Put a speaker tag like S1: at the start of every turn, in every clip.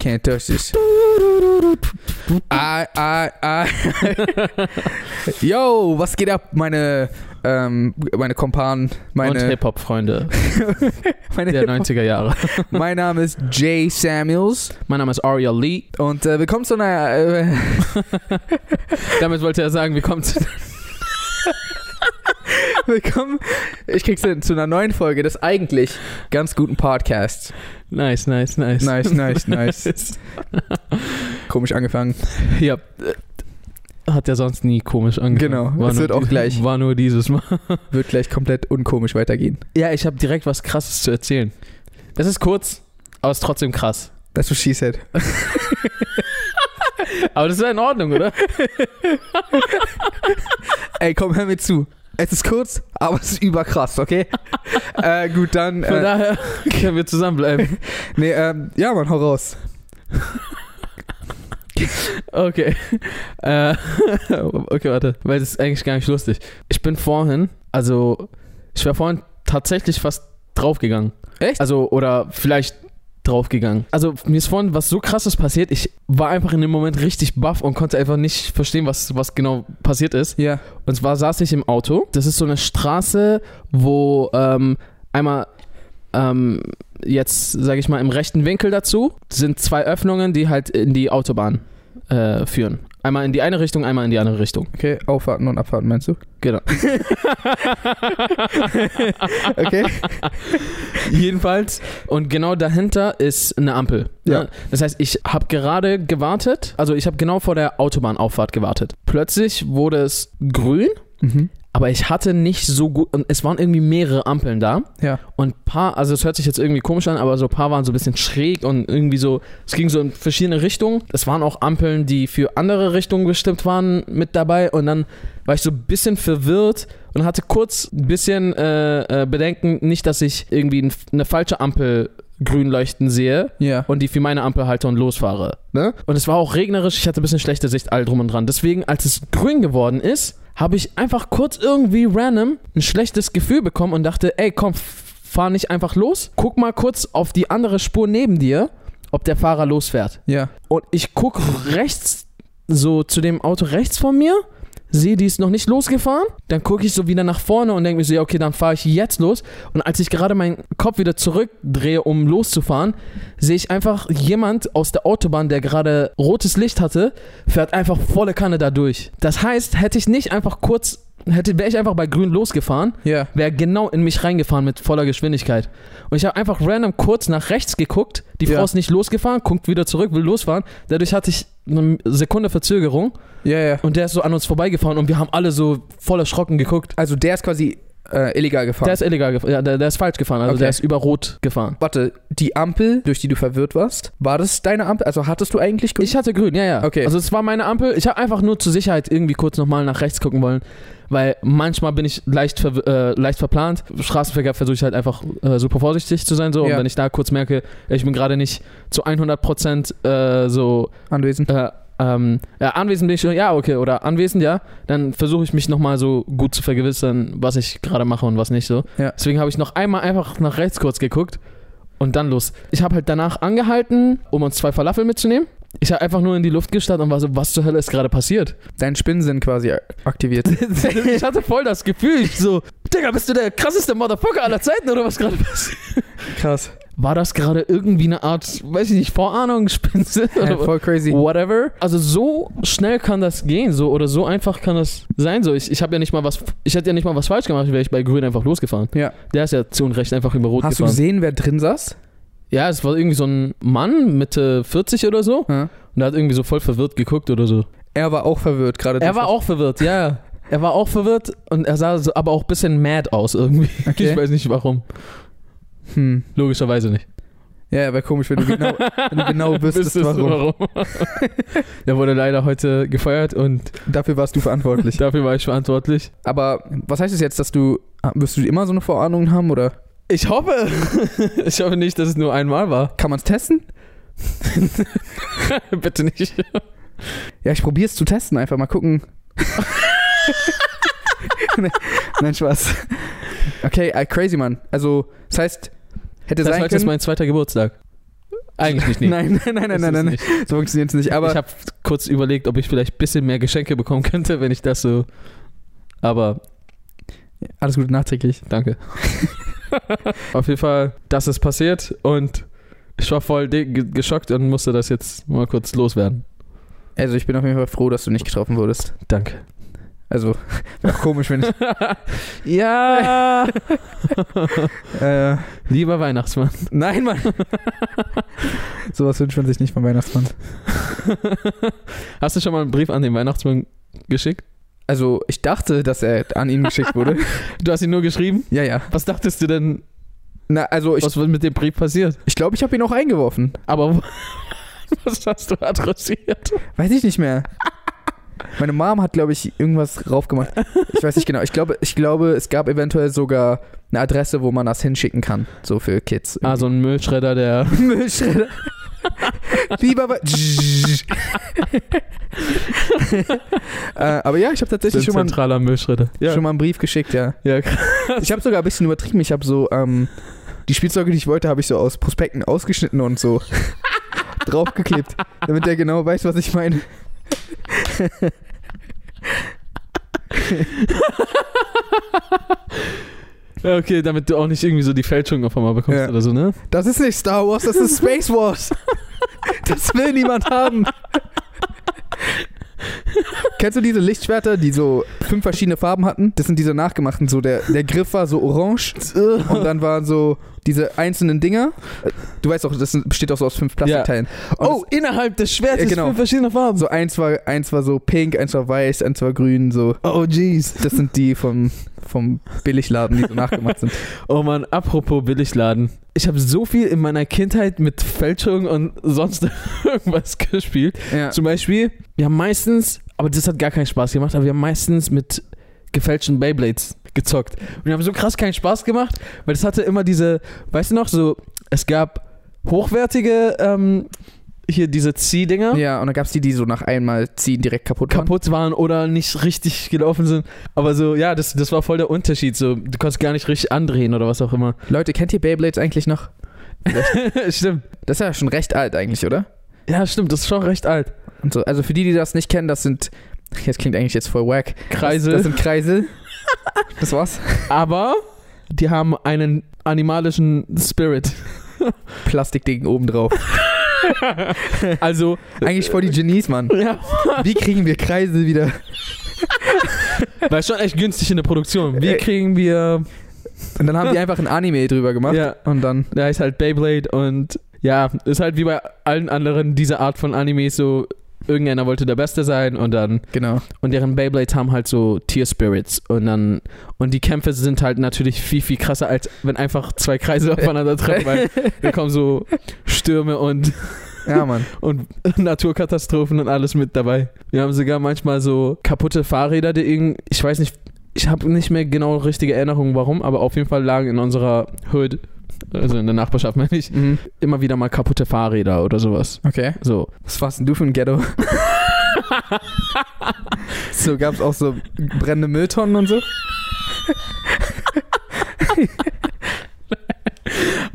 S1: Can't touch this. I, I, I. Yo, was geht ab, meine, ähm, meine Kompanen,
S2: Und
S1: meine,
S2: Hip-Hop-Freunde
S1: meine
S2: der 90er Jahre.
S1: Mein Name ist Jay Samuels
S2: Mein Name ist Aria Lee.
S1: und äh, willkommen zu einer, äh,
S2: Damit wollte er sagen, wir kommen zu
S1: willkommen, ich krieg's hin, zu einer neuen Folge des eigentlich ganz guten Podcasts.
S2: Nice, nice, nice.
S1: Nice, nice, nice. Komisch angefangen.
S2: Ja, hat ja sonst nie komisch angefangen.
S1: Genau, es
S2: nur
S1: wird auch gleich.
S2: War nur dieses Mal.
S1: Wird gleich komplett unkomisch weitergehen.
S2: Ja, ich habe direkt was Krasses zu erzählen. Das ist kurz, aber ist trotzdem krass.
S1: That's what she said.
S2: Aber das ist ja in Ordnung, oder?
S1: Ey, komm, hör mir zu. Es ist kurz, aber es ist überkrass, okay? äh, gut, dann.
S2: Von
S1: Äh,
S2: daher können wir zusammenbleiben.
S1: nee, ähm, ja, Mann, hau raus.
S2: Okay. Äh, okay, warte. Weil das ist eigentlich gar nicht lustig. Ich bin vorhin, also, ich war vorhin tatsächlich fast draufgegangen.
S1: Echt?
S2: Also, oder vielleicht draufgegangen. Also, mir ist vorhin was so krasses passiert. Ich war einfach in dem Moment richtig baff und konnte einfach nicht verstehen, was, was genau passiert ist.
S1: Ja.
S2: Und zwar saß ich im Auto. Das ist so eine Straße, wo ähm, einmal ähm, jetzt, sage ich mal, im rechten Winkel dazu sind zwei Öffnungen, die halt in die Autobahn äh, führen. Einmal in die eine Richtung, einmal in die andere Richtung.
S1: Okay, aufwarten und abwarten, meinst du?
S2: Genau.
S1: Okay.
S2: Jedenfalls. Und genau dahinter ist eine Ampel.
S1: Ja.
S2: Ne? Das heißt, ich habe gerade gewartet, also ich habe genau vor der Autobahnauffahrt gewartet. Plötzlich wurde es grün,
S1: Mhm.
S2: Aber ich hatte nicht so gut, und es waren irgendwie mehrere Ampeln da.
S1: Ja.
S2: Und paar, also es hört sich jetzt irgendwie komisch an, aber so ein paar waren so ein bisschen schräg und irgendwie so, es ging so in verschiedene Richtungen. Es waren auch Ampeln, die für andere Richtungen bestimmt waren, mit dabei. Und dann war ich so ein bisschen verwirrt und hatte kurz ein bisschen äh, äh, Bedenken, nicht, dass ich irgendwie ein, eine falsche Ampel grün leuchten sehe
S1: Ja.
S2: und die für meine Ampel halte und losfahre. Ne? Und es war auch regnerisch, ich hatte ein bisschen schlechte Sicht, all drum und dran. Deswegen, als es grün geworden ist, habe ich einfach kurz irgendwie random ein schlechtes Gefühl bekommen und dachte, ey, komm, fahr nicht einfach los. Guck mal kurz auf die andere Spur neben dir, ob der Fahrer losfährt.
S1: Ja.
S2: Und ich gucke rechts, so zu dem Auto rechts von mir, sehe, die ist noch nicht losgefahren. Dann gucke ich so wieder nach vorne und denke mir so, ja, okay, dann fahre ich jetzt los. Und als ich gerade meinen Kopf wieder zurückdrehe, um loszufahren, sehe ich einfach jemand aus der Autobahn, der gerade rotes Licht hatte, fährt einfach volle Kanne da durch. Das heißt, hätte ich nicht einfach kurz, hätte, wäre ich einfach bei grün losgefahren,
S1: Ja.
S2: wäre genau in mich reingefahren mit voller Geschwindigkeit. Und ich habe einfach random kurz nach rechts geguckt. Die Frau ist nicht losgefahren, guckt wieder zurück, will losfahren. Dadurch hatte ich eine Sekunde Verzögerung
S1: Ja, ja.
S2: und der ist so an uns vorbeigefahren und wir haben alle so voll erschrocken geguckt.
S1: Also der ist quasi äh, illegal gefahren.
S2: Der ist illegal gefahren, ja, der, der ist falsch gefahren, also
S1: Okay.
S2: der ist über Rot gefahren.
S1: Warte, die Ampel, durch die du verwirrt warst, war das deine Ampel? Also hattest du eigentlich grün?
S2: Ich hatte grün, ja, ja.
S1: Okay.
S2: Also es war meine Ampel. Ich habe einfach nur zur Sicherheit irgendwie kurz nochmal nach rechts gucken wollen, weil manchmal bin ich leicht, ver äh, leicht verplant. Straßenverkehr versuche ich halt einfach äh, super vorsichtig zu sein. So. Und
S1: Ja.
S2: wenn ich da kurz merke, ich bin gerade nicht zu 100% äh, so
S1: anwesend.
S2: Äh, ähm, ja, anwesend bin ich schon, ja, okay, oder anwesend, ja, dann versuche ich mich nochmal so gut zu vergewissern, was ich gerade mache und was nicht so.
S1: Ja.
S2: Deswegen habe ich noch einmal einfach nach rechts kurz geguckt und dann los. Ich habe halt danach angehalten, um uns zwei Falafel mitzunehmen. Ich habe einfach nur in die Luft gestarrt und war so, was zur Hölle ist gerade passiert?
S1: Dein Spinnensinn quasi aktiviert.
S2: ich hatte voll das Gefühl, ich so, Digga, bist du der krasseste Motherfucker aller Zeiten oder was gerade passiert?
S1: Krass.
S2: War das gerade irgendwie eine Art, weiß ich nicht, Vorahnung, Spinse?
S1: Ja, voll crazy.
S2: whatever. Also so schnell kann das gehen, so oder so einfach kann das sein. So, ich, ich habe ja nicht mal was, ich hätte ja nicht mal was falsch gemacht, wäre ich bei Grün einfach losgefahren.
S1: Ja.
S2: Der ist ja zu Unrecht einfach über Rot
S1: Hast du
S2: gefahren.
S1: gesehen, wer drin saß?
S2: Ja, es war irgendwie so ein Mann, Mitte 40 oder so.
S1: Ja.
S2: Und der hat irgendwie so voll verwirrt geguckt oder so.
S1: Er war auch verwirrt gerade.
S2: Er war auch verwirrt, ja, ja. Er war auch verwirrt und er sah so, aber auch ein bisschen mad aus irgendwie.
S1: Okay.
S2: Ich weiß nicht warum.
S1: Hm.
S2: Logischerweise nicht.
S1: Ja, wäre komisch, wenn du genau, wenn du genau wüsstest,
S2: Wüsstest du
S1: warum.
S2: der wurde leider heute gefeuert und
S1: Dafür warst du verantwortlich.
S2: dafür war ich verantwortlich.
S1: Aber was heißt es jetzt, dass du, wirst du immer so eine Vorahnung haben oder
S2: Ich hoffe. Ich hoffe nicht, dass es nur einmal war.
S1: kann man es testen?
S2: Bitte nicht.
S1: Ja, ich probiere es zu testen, einfach mal gucken. Nein, Spaß. Okay, äh, crazy, Mann. Also, das heißt, hätte
S2: Das
S1: sein
S2: heute ist
S1: können.
S2: mein zweiter Geburtstag. Eigentlich nicht, nee.
S1: Nein, nein, nein, nein,
S2: Ist
S1: nein, nein,
S2: nicht.
S1: so funktioniert es nicht. Aber
S2: ich habe kurz überlegt, ob ich vielleicht ein bisschen mehr Geschenke bekommen könnte, wenn ich das so. Aber
S1: alles Gute nachträglich.
S2: danke. Auf jeden Fall, das ist passiert und ich war voll geschockt und musste das jetzt mal kurz loswerden.
S1: Also ich bin auf jeden Fall froh, dass du nicht getroffen wurdest.
S2: Danke.
S1: Also, wäre komisch, wenn ich.
S2: ja!
S1: Äh,
S2: Lieber Weihnachtsmann.
S1: nein, Mann. Sowas wünscht man sich nicht vom Weihnachtsmann.
S2: Hast du schon mal einen Brief an den Weihnachtsmann geschickt?
S1: Also, ich dachte, dass er an ihn geschickt wurde.
S2: Du hast ihn nur geschrieben?
S1: ja, ja.
S2: Was dachtest du denn,
S1: Na, also ich,
S2: was wird mit dem Brief passiert?
S1: ich glaube, ich habe ihn auch eingeworfen.
S2: Aber was hast du adressiert?
S1: Weiß ich nicht mehr. Meine Mom hat, glaube ich, irgendwas drauf gemacht. Ich weiß nicht genau. Ich glaube, ich glaube, es gab eventuell sogar eine Adresse, wo man das hinschicken kann. So für Kids.
S2: Ah, so ein Müllschredder, der.
S1: Müllschredder. Lieber bei. äh, aber ja, ich habe tatsächlich schon mal,
S2: zentraler Müllschredder. Ja,
S1: schon mal einen Brief geschickt, ja.
S2: ja
S1: Ich habe sogar ein bisschen übertrieben. Ich habe so, ähm, die Spielzeuge, die ich wollte, habe ich so aus Prospekten ausgeschnitten und so draufgeklebt, damit er genau weiß, was ich meine.
S2: Ja, okay, damit du auch nicht irgendwie so die Fälschung auf einmal bekommst
S1: Ja.
S2: oder so, ne?
S1: Das ist nicht Star Wars, das ist Space Wars. Das will niemand haben. Kennst du diese Lichtschwerter, die so fünf verschiedene Farben hatten? Das sind diese nachgemachten. So der, der Griff war so orange und dann waren so diese einzelnen Dinger. Du weißt auch, das besteht auch so aus fünf Plastikteilen. Und
S2: Oh, innerhalb des Schwertes
S1: Ja, genau.
S2: fünf verschiedene Farben.
S1: So eins war, eins war so pink, eins war weiß, eins war grün, so.
S2: Oh, jeez.
S1: Das sind die vom, vom Billigladen, die so nachgemacht sind.
S2: Oh man, apropos Billigladen. Ich habe so viel in meiner Kindheit mit Fälschung und sonst irgendwas gespielt.
S1: Ja.
S2: Zum Beispiel, wir haben meistens, aber das hat gar keinen Spaß gemacht, aber wir haben meistens mit gefälschten Beyblades gezockt. Und wir haben so krass keinen Spaß gemacht, weil das hatte immer diese, weißt du noch, so, es gab hochwertige, ähm, hier diese Ziehdinger.
S1: ja, und dann gab es die, die so nach einmal ziehen direkt kaputt waren.
S2: kaputt waren oder nicht richtig gelaufen sind. Aber so, ja, das, das war voll der Unterschied. So, du konntest gar nicht richtig andrehen oder was auch immer.
S1: Leute, kennt ihr Beyblades eigentlich noch?
S2: stimmt.
S1: Das ist ja schon recht alt eigentlich, oder?
S2: Ja, stimmt, das ist schon recht alt.
S1: Und so, also für die, die das nicht kennen, das sind. Das klingt eigentlich jetzt voll wack.
S2: Kreisel.
S1: Das, das sind Kreisel. Das war's.
S2: aber die haben einen animalischen Spirit.
S1: Plastikding oben drauf.
S2: Also,
S1: Eigentlich voll die Genies, Mann.
S2: ja,
S1: Wie kriegen wir Kreisel wieder?
S2: war schon echt günstig in der Produktion. Wie
S1: Ey.
S2: kriegen wir,
S1: Und dann haben die einfach ein Anime drüber gemacht.
S2: ja,
S1: Und dann.
S2: da ist halt Beyblade und ja, ist halt wie bei allen anderen dieser Art von Animes so, irgendeiner wollte der Beste sein und dann
S1: Genau.
S2: Und deren Beyblades haben halt so Tier Spirits. Und dann. Und die Kämpfe sind halt natürlich viel, viel krasser, als wenn einfach zwei Kreise aufeinander treffen, weil da kommen so Stürme und,
S1: Ja, Mann.
S2: und Naturkatastrophen und alles mit dabei. Wir haben sogar manchmal so kaputte Fahrräder, die irgendwie. Ich weiß nicht. Ich habe nicht mehr genau richtige Erinnerungen, warum, aber auf jeden Fall lagen in unserer Hood, also in der Nachbarschaft, meine ich,
S1: Mhm.
S2: immer wieder mal kaputte Fahrräder oder sowas.
S1: Okay.
S2: So.
S1: Was warst denn du für ein Ghetto? so gab's auch so brennende Mülltonnen und so?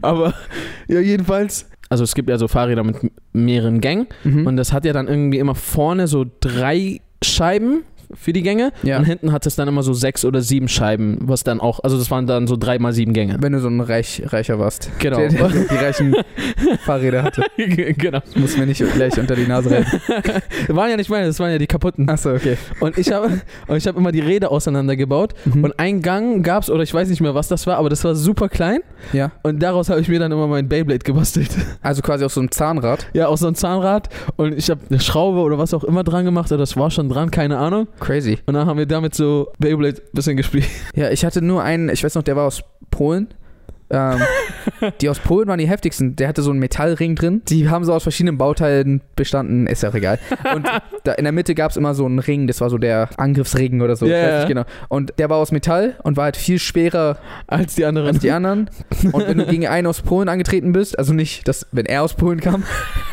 S2: Aber ja, jedenfalls. Also es gibt ja so Fahrräder mit mehreren Gängen
S1: Mhm.
S2: und das hat ja dann irgendwie immer vorne so drei Scheiben für die Gänge
S1: Ja.
S2: und hinten hat es dann immer so sechs oder sieben Scheiben, was dann auch, also das waren dann so drei mal sieben Gänge.
S1: Wenn du so ein Reich, Reicher warst.
S2: Genau.
S1: Der, der die reichen Fahrräder hatte.
S2: genau.
S1: Muss mir nicht gleich unter die Nase rein.
S2: Das waren ja nicht meine, das waren ja die kaputten.
S1: Achso, okay.
S2: Und ich habe habe immer die Räder auseinandergebaut
S1: Mhm.
S2: und ein Gang gab's oder ich weiß nicht mehr, was das war, aber das war super klein
S1: ja.
S2: und daraus habe ich mir dann immer mein Beyblade gebastelt.
S1: Also quasi auf so einem Zahnrad.
S2: Ja, aus so einem Zahnrad und ich habe eine Schraube oder was auch immer dran gemacht oder das war schon dran, keine Ahnung.
S1: Crazy.
S2: Und dann haben wir damit so Beyblade ein bisschen gespielt.
S1: Ja, ich hatte nur einen, ich weiß noch, der war aus Polen. Ähm, die aus Polen waren die heftigsten. Der hatte so einen Metallring drin. Die haben so aus verschiedenen Bauteilen bestanden, ist ja auch egal. Und in der Mitte gab es immer so einen Ring, das war so der Angriffsring oder so. Nicht genau. Und der war aus Metall und war halt viel schwerer
S2: Als die anderen.
S1: als die anderen. Und wenn du gegen einen aus Polen angetreten bist, also nicht, dass, wenn er aus Polen kam,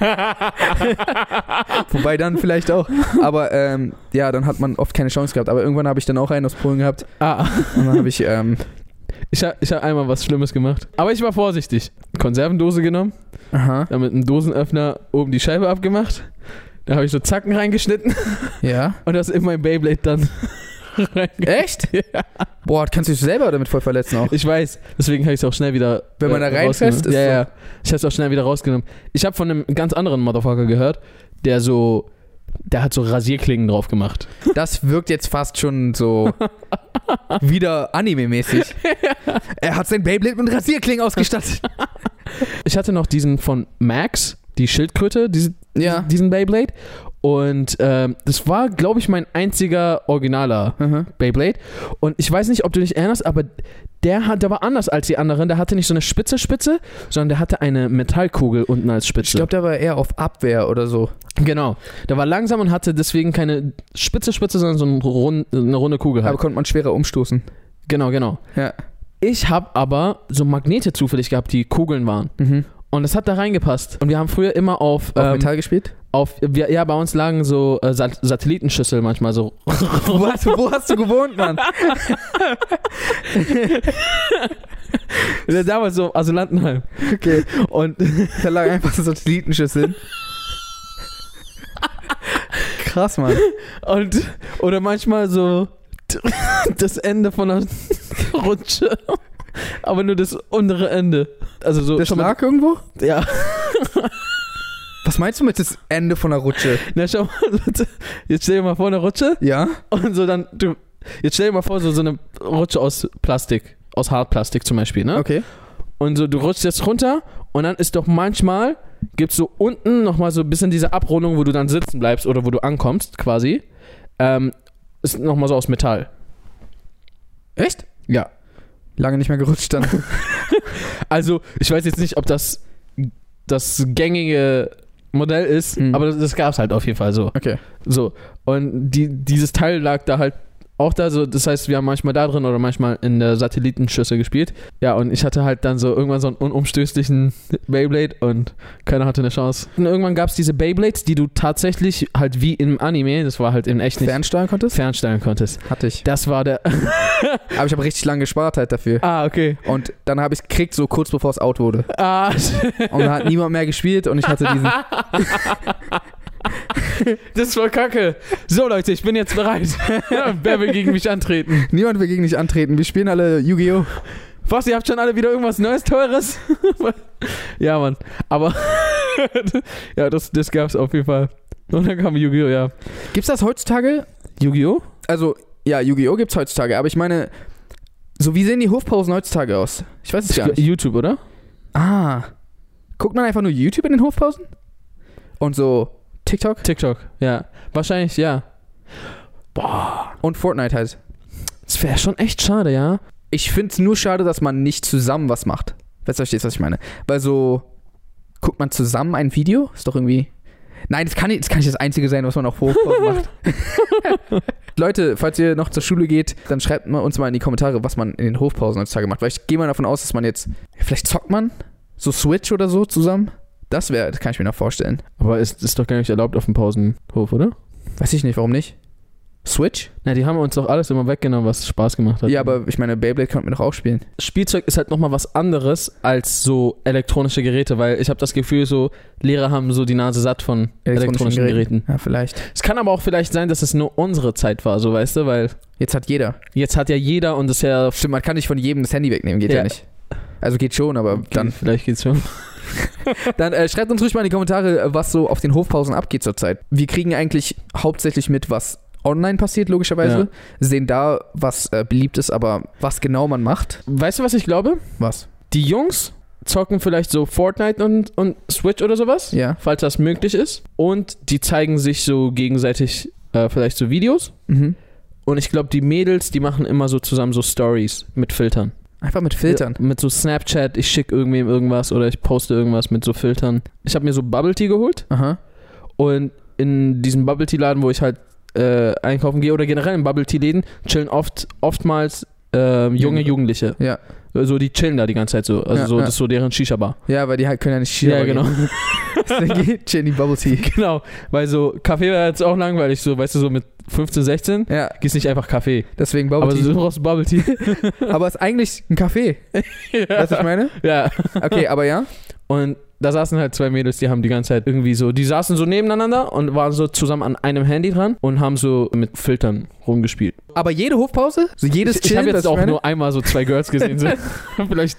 S1: wobei dann vielleicht auch, aber ähm, ja, dann hat man oft keine Chance gehabt. Aber irgendwann habe ich dann auch einen aus Polen gehabt
S2: ah.
S1: und dann habe ich, ähm,
S2: Ich habe ich hab einmal was Schlimmes gemacht. Aber ich war vorsichtig. Konservendose genommen,
S1: Aha.
S2: dann mit einem Dosenöffner oben die Scheibe abgemacht. Da habe ich so Zacken reingeschnitten
S1: Ja.
S2: und das in mein Beyblade dann
S1: Echt?
S2: Ja.
S1: Boah, kannst du dich selber damit voll verletzen auch.
S2: Ich weiß, deswegen habe ich es auch schnell wieder.
S1: Wenn man da reinfasst,
S2: rausgenommen.
S1: ist
S2: Ja,
S1: so-
S2: ja. Ich habe es auch schnell wieder rausgenommen. Ich habe von einem ganz anderen Motherfucker gehört, der so. Der hat so Rasierklingen drauf gemacht.
S1: Das wirkt jetzt fast schon so wieder Anime-mäßig. Er hat sein Beyblade mit Rasierklingen ausgestattet.
S2: Ich hatte noch diesen von Max, die Schildkröte, diese,
S1: Ja.
S2: diesen Beyblade. Und ähm, das war, glaube ich, mein einziger originaler
S1: Aha.
S2: Beyblade. Und ich weiß nicht, ob du dich erinnerst, aber der, hat, der war anders als die anderen. Der hatte nicht so eine spitze Spitze, sondern der hatte eine Metallkugel unten als Spitze.
S1: Ich glaube, der war eher auf Abwehr oder so.
S2: Genau. Der war langsam und hatte deswegen keine spitze Spitze, sondern so ein rund, eine runde Kugel
S1: Aber
S2: halt.
S1: konnte man schwerer umstoßen.
S2: Genau, genau.
S1: Ja.
S2: Ich habe aber so Magnete zufällig gehabt, die Kugeln waren.
S1: Mhm.
S2: Und das hat da reingepasst. Und wir haben früher immer auf,
S1: Auf
S2: ähm,
S1: Metall gespielt?
S2: Auf wir, ja, bei uns lagen so äh, Sat Satellitenschüssel manchmal so.
S1: wo, hast, wo hast du gewohnt, Mann?
S2: Damals so Asylantenheim.
S1: Okay.
S2: Und
S1: Da lag einfach so Satellitenschüsseln. Krass, Mann.
S2: Und, oder manchmal so das Ende von einer Rutsche. Aber nur das untere Ende. Also so.
S1: Das
S2: schau mal-
S1: lag irgendwo?
S2: Ja.
S1: Was meinst du mit das Ende von der Rutsche?
S2: Na schau mal, jetzt stell dir mal vor eine Rutsche
S1: Ja?
S2: und so dann, du, jetzt stell dir mal vor, so, so eine Rutsche aus Plastik, aus Hartplastik zum Beispiel, ne?
S1: Okay.
S2: Und so, du rutschst jetzt runter und dann ist doch manchmal, gibt's so unten nochmal so ein bisschen diese Abrundung, wo du dann sitzen bleibst oder wo du ankommst, quasi. Ähm, ist nochmal so aus Metall.
S1: Echt?
S2: Ja.
S1: Lange nicht mehr gerutscht dann.
S2: Also, ich weiß jetzt nicht, ob das das gängige Modell ist,
S1: Mhm.
S2: aber das, das gab's halt auf jeden Fall so.
S1: Okay.
S2: So. Und die, dieses Teil lag da halt auch da, so, das heißt, wir haben manchmal da drin oder manchmal in der Satellitenschüssel gespielt. Ja, und ich hatte halt dann so irgendwann so einen unumstößlichen Beyblade und keiner hatte eine Chance. Und irgendwann gab es diese Beyblades, die du tatsächlich halt wie im Anime, das war halt in echt nicht,
S1: Fernsteuern konntest?
S2: fernstellen konntest.
S1: Hatte ich.
S2: Das war der.
S1: Aber ich habe richtig lange gespart halt dafür.
S2: ah, okay.
S1: Und dann habe ich es gekriegt, so kurz bevor es out wurde.
S2: Ah,
S1: Und dann hat niemand mehr gespielt und ich hatte diesen.
S2: das ist voll kacke. So, Leute, ich bin jetzt bereit. Wer will gegen mich antreten?
S1: Niemand will gegen dich antreten. Wir spielen alle Yu-Gi-Oh!
S2: Was, ihr habt schon alle wieder irgendwas Neues, Teures? ja, Mann. Aber ja, das, das gab's auf jeden Fall. Und dann kam Yu-Gi-Oh! Ja.
S1: Gibt's das heutzutage?
S2: Yu-Gi-Oh?
S1: Also, ja, Yu-Gi-Oh! gibt's heutzutage, aber ich meine, so wie sehen die Hofpausen heutzutage aus? Ich weiß es gar nicht.
S2: YouTube, oder?
S1: Ah. Guckt man einfach nur YouTube in den Hofpausen? Und so TikTok?
S2: TikTok, ja. Wahrscheinlich, ja.
S1: Und Fortnite halt.
S2: Das wäre schon echt schade, ja.
S1: Ich find's nur schade, dass man nicht zusammen was macht. Weißt du, verstehst, was ich meine? Weil so, guckt man zusammen ein Video? Ist doch irgendwie. Nein, das kann, nicht, das kann nicht das Einzige sein, was man auf Hofpausen macht. Leute, falls ihr noch zur Schule geht, dann schreibt mal uns mal in die Kommentare, was man in den Hofpausen heutzutage macht. Weil ich gehe mal davon aus, dass man jetzt. Vielleicht zockt man so Switch oder so zusammen. Das wäre, das kann ich mir noch vorstellen.
S2: Aber ist, ist doch gar nicht erlaubt auf dem Pausenhof, oder?
S1: Weiß ich nicht, warum nicht? Switch?
S2: Na, die haben uns doch alles immer weggenommen, was Spaß gemacht hat.
S1: Ja, aber ich meine, Beyblade könnten wir doch auch spielen.
S2: Spielzeug ist halt nochmal was anderes als so elektronische Geräte, weil ich habe das Gefühl, so Lehrer haben so die Nase satt von elektronischen, Geräten.
S1: Ja, vielleicht.
S2: Es kann aber auch vielleicht sein, dass es nur unsere Zeit war, so weißt du, weil
S1: Jetzt hat jeder.
S2: jetzt hat ja jeder und das ist ja
S1: Stimmt, man kann nicht von jedem das Handy wegnehmen, geht ja,
S2: Ja.
S1: nicht. Also geht schon, aber dann,
S2: vielleicht geht's schon.
S1: dann äh, schreibt uns ruhig mal in die Kommentare, was so auf den Hofpausen abgeht zurzeit. Wir kriegen eigentlich hauptsächlich mit, was online passiert, logischerweise.
S2: Ja.
S1: Sehen da, was äh, beliebt ist, aber was genau man macht,
S2: Weißt du, was ich glaube?
S1: was?
S2: Die Jungs zocken vielleicht so Fortnite und, und Switch oder sowas,
S1: Ja.
S2: falls das möglich ist. Und die zeigen sich so gegenseitig äh, vielleicht so Videos.
S1: Mhm.
S2: Und ich glaube, die Mädels, die machen immer so zusammen so Stories mit Filtern.
S1: Einfach mit Filtern.
S2: Ja, mit so Snapchat, ich schicke irgendwem irgendwas oder ich poste irgendwas mit so Filtern. Ich habe mir so Bubble Tea geholt
S1: Aha.
S2: und in diesem Bubble Tea Laden, wo ich halt äh, einkaufen gehe oder generell in Bubble Tea Läden, chillen oft oftmals äh, junge
S1: Junge.
S2: Jugendliche.
S1: Ja.
S2: So, die chillen da die ganze Zeit so. Also
S1: Ja,
S2: so,
S1: ja.
S2: das ist so deren Shisha-Bar.
S1: Ja, weil die halt können ja nicht Skier
S2: Ja, genau.
S1: Deswegen Jenny Bubble Tea.
S2: Genau, weil so Kaffee wäre jetzt auch langweilig, so, weißt du, so mit 15, 16
S1: Ja,
S2: gehst nicht einfach Kaffee.
S1: deswegen Bubble
S2: Aber
S1: Tea.
S2: du brauchst Bubble Tea.
S1: Aber es ist eigentlich ein Kaffee. Weißt du, was ich meine?
S2: ja.
S1: Okay, aber ja.
S2: Und da saßen halt zwei Mädels, die haben die ganze Zeit irgendwie so, die saßen so nebeneinander und waren so zusammen an einem Handy dran und haben so mit Filtern rumgespielt.
S1: Aber jede Hofpause? So jedes
S2: ich ich habe jetzt auch
S1: meine?
S2: nur einmal so zwei Girls gesehen. So. Vielleicht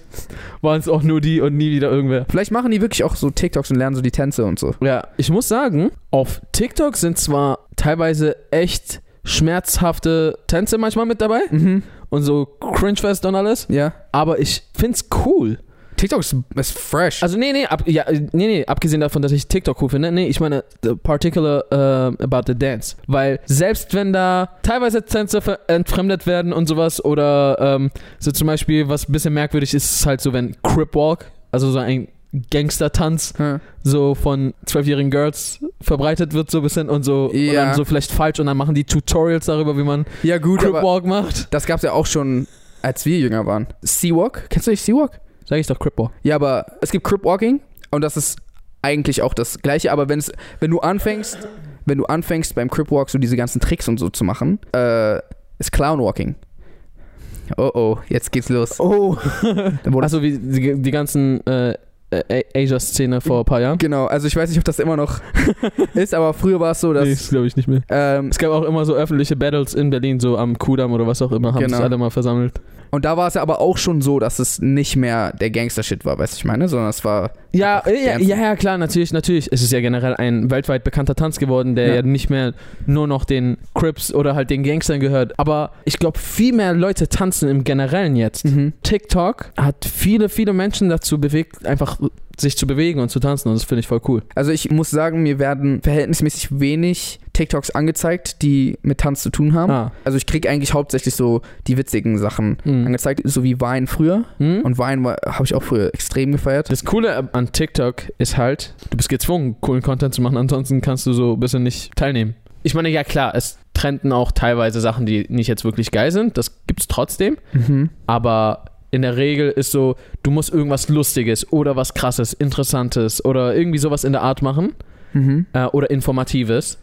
S2: waren es auch nur die und nie wieder irgendwer.
S1: Vielleicht machen die wirklich auch so TikToks und lernen so die Tänze und so.
S2: Ja, ich muss sagen, auf TikTok sind zwar teilweise echt schmerzhafte Tänze manchmal mit dabei
S1: Mhm.
S2: und so Cringefest und alles,
S1: Ja.
S2: aber ich find's cool.
S1: TikTok ist, ist fresh.
S2: Also nee, nee, ab, ja, nee, nee, abgesehen davon, dass ich TikTok cool finde, nee, ich meine the particular uh, about the dance, weil selbst wenn da teilweise Tänze entfremdet werden und sowas oder ähm, so zum Beispiel was ein bisschen merkwürdig ist, ist halt so wenn Crip Walk, also so ein Gangster-Tanz
S1: ja.
S2: so von zwölfjährigen Girls verbreitet wird so ein bisschen und so und
S1: Ja.
S2: dann so vielleicht falsch und dann machen die Tutorials darüber, wie man
S1: ja, gut,
S2: Crip Walk macht.
S1: das gab's ja auch schon, als wir jünger waren. Sea-Walk? Kennst du nicht Sea-Walk?
S2: Sag ich doch Crip Walk.
S1: Ja, aber es gibt Crip Walking und das ist eigentlich auch das gleiche, aber wenn es, wenn du anfängst, wenn du anfängst beim Crip Walk so diese ganzen Tricks und so zu machen, äh, ist Clown Walking. Oh oh, jetzt geht's los.
S2: Oh. Also wie die, die ganzen äh, Asia-Szene vor ein paar Jahren.
S1: genau, also ich weiß nicht, ob das immer noch ist, aber früher war es so, dass
S2: nee, das glaube ich nicht mehr.
S1: ähm,
S2: Es gab auch immer so öffentliche Battles in Berlin, so am Kudamm oder was auch immer, haben
S1: Genau.
S2: sich alle mal versammelt.
S1: Und da war es ja aber auch schon so, dass es nicht mehr der Gangster-Shit war, weißt du, ich meine, sondern es war
S2: Ja, ja, ja, ja, klar, natürlich, natürlich. Es ist ja generell ein weltweit bekannter Tanz geworden, der
S1: Ja.
S2: ja, nicht mehr nur noch den Crips oder halt den Gangstern gehört. Aber ich glaube, viel mehr Leute tanzen im Generellen jetzt.
S1: mhm.
S2: TikTok hat viele, viele Menschen dazu bewegt, einfach sich zu bewegen und zu tanzen und das finde ich voll cool.
S1: Also ich muss sagen, mir werden verhältnismäßig wenig TikToks angezeigt, die mit Tanz zu tun haben.
S2: Ah.
S1: Also ich kriege eigentlich hauptsächlich so die witzigen Sachen
S2: Hm.
S1: angezeigt, so wie Wein früher.
S2: Hm?
S1: Und Wein habe ich auch früher extrem gefeiert.
S2: Das Coole an TikTok ist halt, du bist gezwungen, coolen Content zu machen, ansonsten kannst du so ein bisschen nicht teilnehmen. Ich meine, ja klar, es trenden auch teilweise Sachen, die nicht jetzt wirklich geil sind, das gibt's trotzdem,
S1: Mhm.
S2: aber in der Regel ist so, du musst irgendwas Lustiges oder was Krasses, Interessantes oder irgendwie sowas in der Art machen
S1: Mhm.
S2: äh, oder Informatives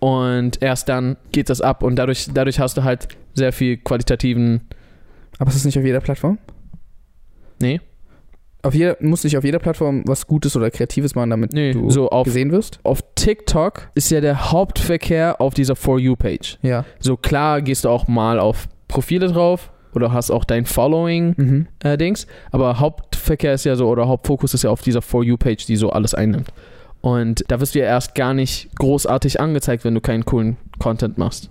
S2: und erst dann geht das ab und dadurch, dadurch hast du halt sehr viel qualitativen,
S1: Aber ist das nicht auf jeder Plattform?
S2: nee,
S1: Auf jeder, muss nicht auf jeder Plattform was Gutes oder Kreatives machen, damit
S2: nee,
S1: du
S2: so auf,
S1: gesehen wirst?
S2: auf TikTok ist ja der Hauptverkehr auf dieser For You-Page.
S1: Ja.
S2: So klar gehst du auch mal auf Profile drauf oder hast auch dein Following-Dings,
S1: Mhm.
S2: aber Hauptverkehr ist ja so oder Hauptfokus ist ja auf dieser For You-Page, die so alles einnimmt. Und da wirst du ja erst gar nicht großartig angezeigt, wenn du keinen coolen Content machst.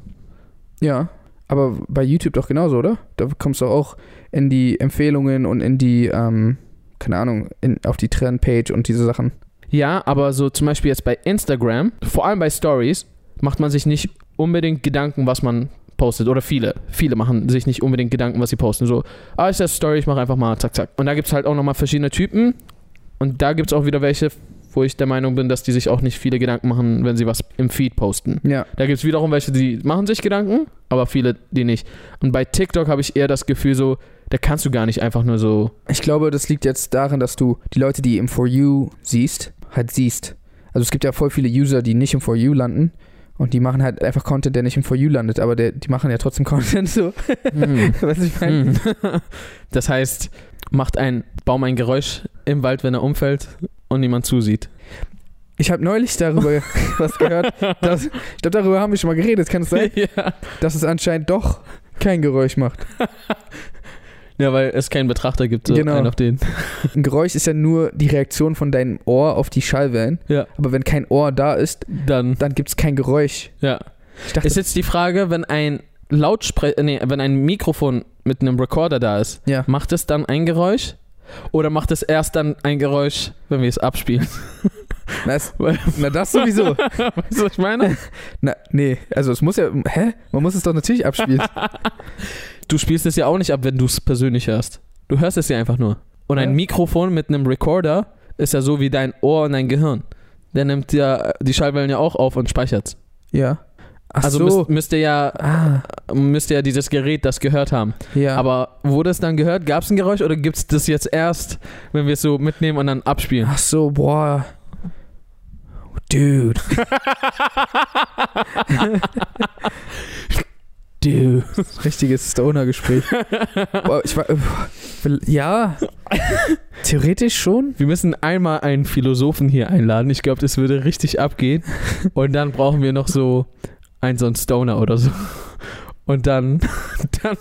S1: Ja. Aber bei YouTube doch genauso, oder? Da kommst du auch in die Empfehlungen und in die, ähm, keine Ahnung, in, auf die Trendpage und diese Sachen.
S2: Ja, aber so zum Beispiel jetzt bei Instagram, vor allem bei Stories, macht man sich nicht unbedingt Gedanken, was man postet. Oder viele. Viele machen sich nicht unbedingt Gedanken, was sie posten. So, ah, ist das Story, ich mache einfach mal zack, zack. Und da gibt es halt auch nochmal verschiedene Typen. Und da gibt es auch wieder welche, wo ich der Meinung bin, dass die sich auch nicht viele Gedanken machen, wenn sie was im Feed posten.
S1: Ja.
S2: Da gibt es wiederum welche, die machen sich Gedanken, aber viele, die nicht. Und bei TikTok habe ich eher das Gefühl so, da kannst du gar nicht einfach nur so.
S1: Ich glaube, das liegt jetzt daran, dass du die Leute, die im For You siehst, halt siehst. Also es gibt ja voll viele User, die nicht im For You landen und die machen halt einfach Content, der nicht im For You landet, aber der, die machen ja trotzdem Content so.
S2: Hm.
S1: Weißt du, ich meine?
S2: Hm. Das heißt, macht ein Baum ein Geräusch im Wald, wenn er umfällt und niemand zusieht.
S1: Ich habe neulich darüber was gehört. Dass, ich glaube, darüber haben wir schon mal geredet, kann es sein?
S2: ja.
S1: Dass es anscheinend doch kein Geräusch macht.
S2: ja, weil es keinen Betrachter gibt, so
S1: Genau.
S2: einen auf den.
S1: Ein Geräusch ist ja nur die Reaktion von deinem Ohr auf die Schallwellen.
S2: Ja.
S1: Aber wenn kein Ohr da ist,
S2: Dann,
S1: dann gibt es kein Geräusch.
S2: ja.
S1: Dachte,
S2: Ist jetzt die Frage, wenn ein Lautsprecher, nee, wenn ein Mikrofon mit einem Recorder da ist,
S1: ja.
S2: macht es dann ein Geräusch? Oder macht es erst dann ein Geräusch, wenn wir es abspielen?
S1: Na, es, na das sowieso.
S2: weißt du, was ich meine?
S1: Na, nee, also es muss ja, hä? Man muss es doch natürlich abspielen.
S2: Du spielst es ja auch nicht ab, wenn du es persönlich hörst. Du hörst es ja einfach nur. Und ein. Mikrofon mit einem Recorder ist ja so wie dein Ohr und dein Gehirn. Der nimmt ja die Schallwellen ja auch auf und speichert's.
S1: Ja. Ach
S2: also
S1: so.
S2: müsst, müsste ja
S1: ah,
S2: müsste ja dieses Gerät das gehört haben.
S1: ja.
S2: Aber wurde es dann gehört? Gab es ein Geräusch oder gibt es das jetzt erst, wenn wir es so mitnehmen und dann abspielen?
S1: Ach so, boah. Dude.
S2: Dude.
S1: Richtiges Stoner-Gespräch. Boah, ich war, äh, ja, theoretisch schon.
S2: Wir müssen einmal einen Philosophen hier einladen. Ich glaube, das würde richtig abgehen. Und dann brauchen wir noch so einen so einen Stoner oder so. Und dann, dann,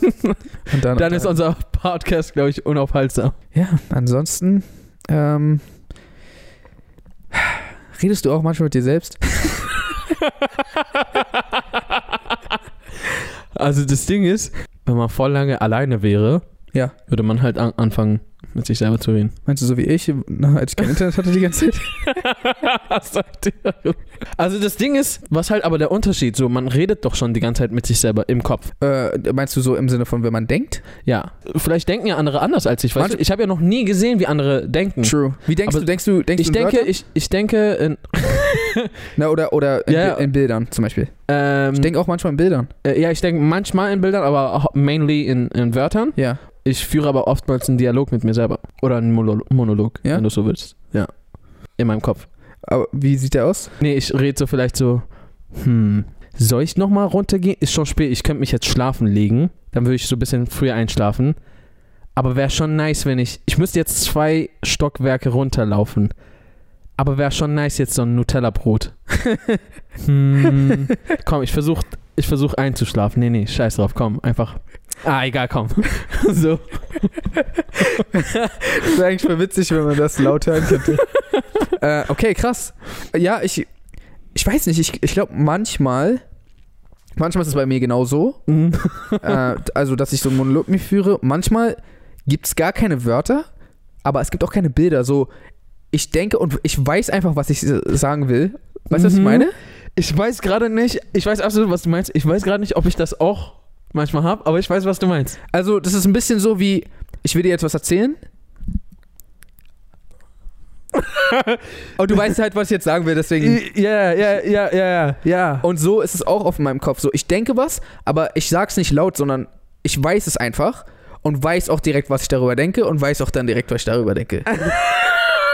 S1: Und dann,
S2: dann ist unser Podcast, glaube ich, unaufhaltsam.
S1: Ja, ansonsten, ähm, redest du auch manchmal mit dir selbst?
S2: Also das Ding ist, wenn man voll lange alleine wäre,
S1: Ja.
S2: würde man halt an anfangen, mit sich selber zu reden.
S1: Meinst du so wie ich, na, als ich kein Internet hatte die ganze Zeit?
S2: also das Ding ist, was halt aber der Unterschied, so man redet doch schon die ganze Zeit mit sich selber im Kopf.
S1: Äh, meinst du so im Sinne von, wenn man denkt?
S2: Ja, vielleicht denken ja andere anders als ich. Weißt du? Ich habe ja noch nie gesehen, wie andere denken.
S1: True. Wie denkst
S2: Aber
S1: du, denkst du, denkst
S2: Ich
S1: du
S2: denke,
S1: Wörtern?
S2: ich, ich denke, in,
S1: Na, oder oder in,
S2: Ja,
S1: Bi- in Bildern zum Beispiel.
S2: ähm,
S1: Ich denke auch manchmal in Bildern.
S2: äh, ja, ich denke manchmal in Bildern, aber auch mainly in, in Wörtern.
S1: Ja.
S2: Ich führe aber oftmals einen Dialog mit mir selber. Oder einen Mono Monolog,
S1: Ja?
S2: wenn du so willst. Ja. In meinem Kopf.
S1: Aber wie sieht der aus?
S2: Nee, ich rede so vielleicht so, hm, soll ich nochmal runtergehen? Ist schon spät, ich könnte mich jetzt schlafen legen. Dann würde ich so ein bisschen früher einschlafen. Aber wäre schon nice, wenn ich, ich müsste jetzt zwei Stockwerke runterlaufen. Aber wäre schon nice jetzt so ein Nutella-Brot. hm, komm, ich versuch, ich versuch einzuschlafen. Nee, nee, scheiß drauf, komm, einfach. Ah, egal, komm. so.
S1: Das wäre eigentlich voll witzig, wenn man das laut hören könnte. äh, okay, krass. Ja, ich, ich weiß nicht, ich, ich glaube manchmal, manchmal ist es bei mir genauso,
S2: Mhm.
S1: äh, also dass ich so einen Monolog mir führe. Manchmal gibt es gar keine Wörter, aber es gibt auch keine Bilder. So, ich denke und ich weiß einfach, was ich äh, sagen will. Weißt du, was ich
S2: Mhm.
S1: meine?
S2: Ich weiß gerade nicht, ich weiß absolut, was du meinst. Ich weiß gerade nicht, ob ich das auch manchmal habe, aber ich weiß, was du meinst.
S1: Also, das ist ein bisschen so wie, ich will dir jetzt was erzählen. Und du weißt halt, was ich jetzt sagen will, deswegen.
S2: Ja, ja, ja, ja, ja.
S1: Und so ist es auch auf meinem Kopf. So, ich denke was, aber ich sag's nicht laut, sondern ich weiß es einfach und weiß auch direkt, was ich darüber denke und weiß auch dann direkt, was ich darüber denke.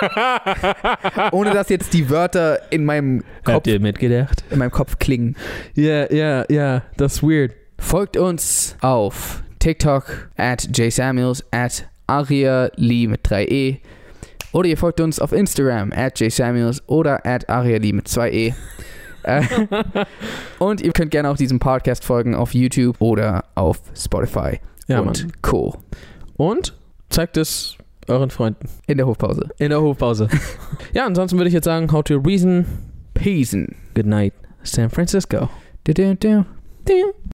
S1: Ohne dass jetzt die Wörter in meinem Kopf,
S2: Habt ihr mitgedacht?
S1: in meinem Kopf klingen.
S2: Ja, ja, ja, das ist weird.
S1: Folgt uns auf TikTok at jsamuels at Aria Lee mit 3e oder ihr folgt uns auf Instagram at jsamuels oder at Aria Lee mit 2e. Äh, und ihr könnt gerne auch diesem Podcast folgen auf YouTube oder auf Spotify
S2: Ja,
S1: und
S2: Mann.
S1: Co.
S2: Und zeigt es euren Freunden
S1: In der Hofpause.
S2: in der Hofpause. ja, ansonsten würde ich jetzt sagen, how to reason.
S1: Peace.
S2: Good night, San Francisco.
S1: Du, du, du.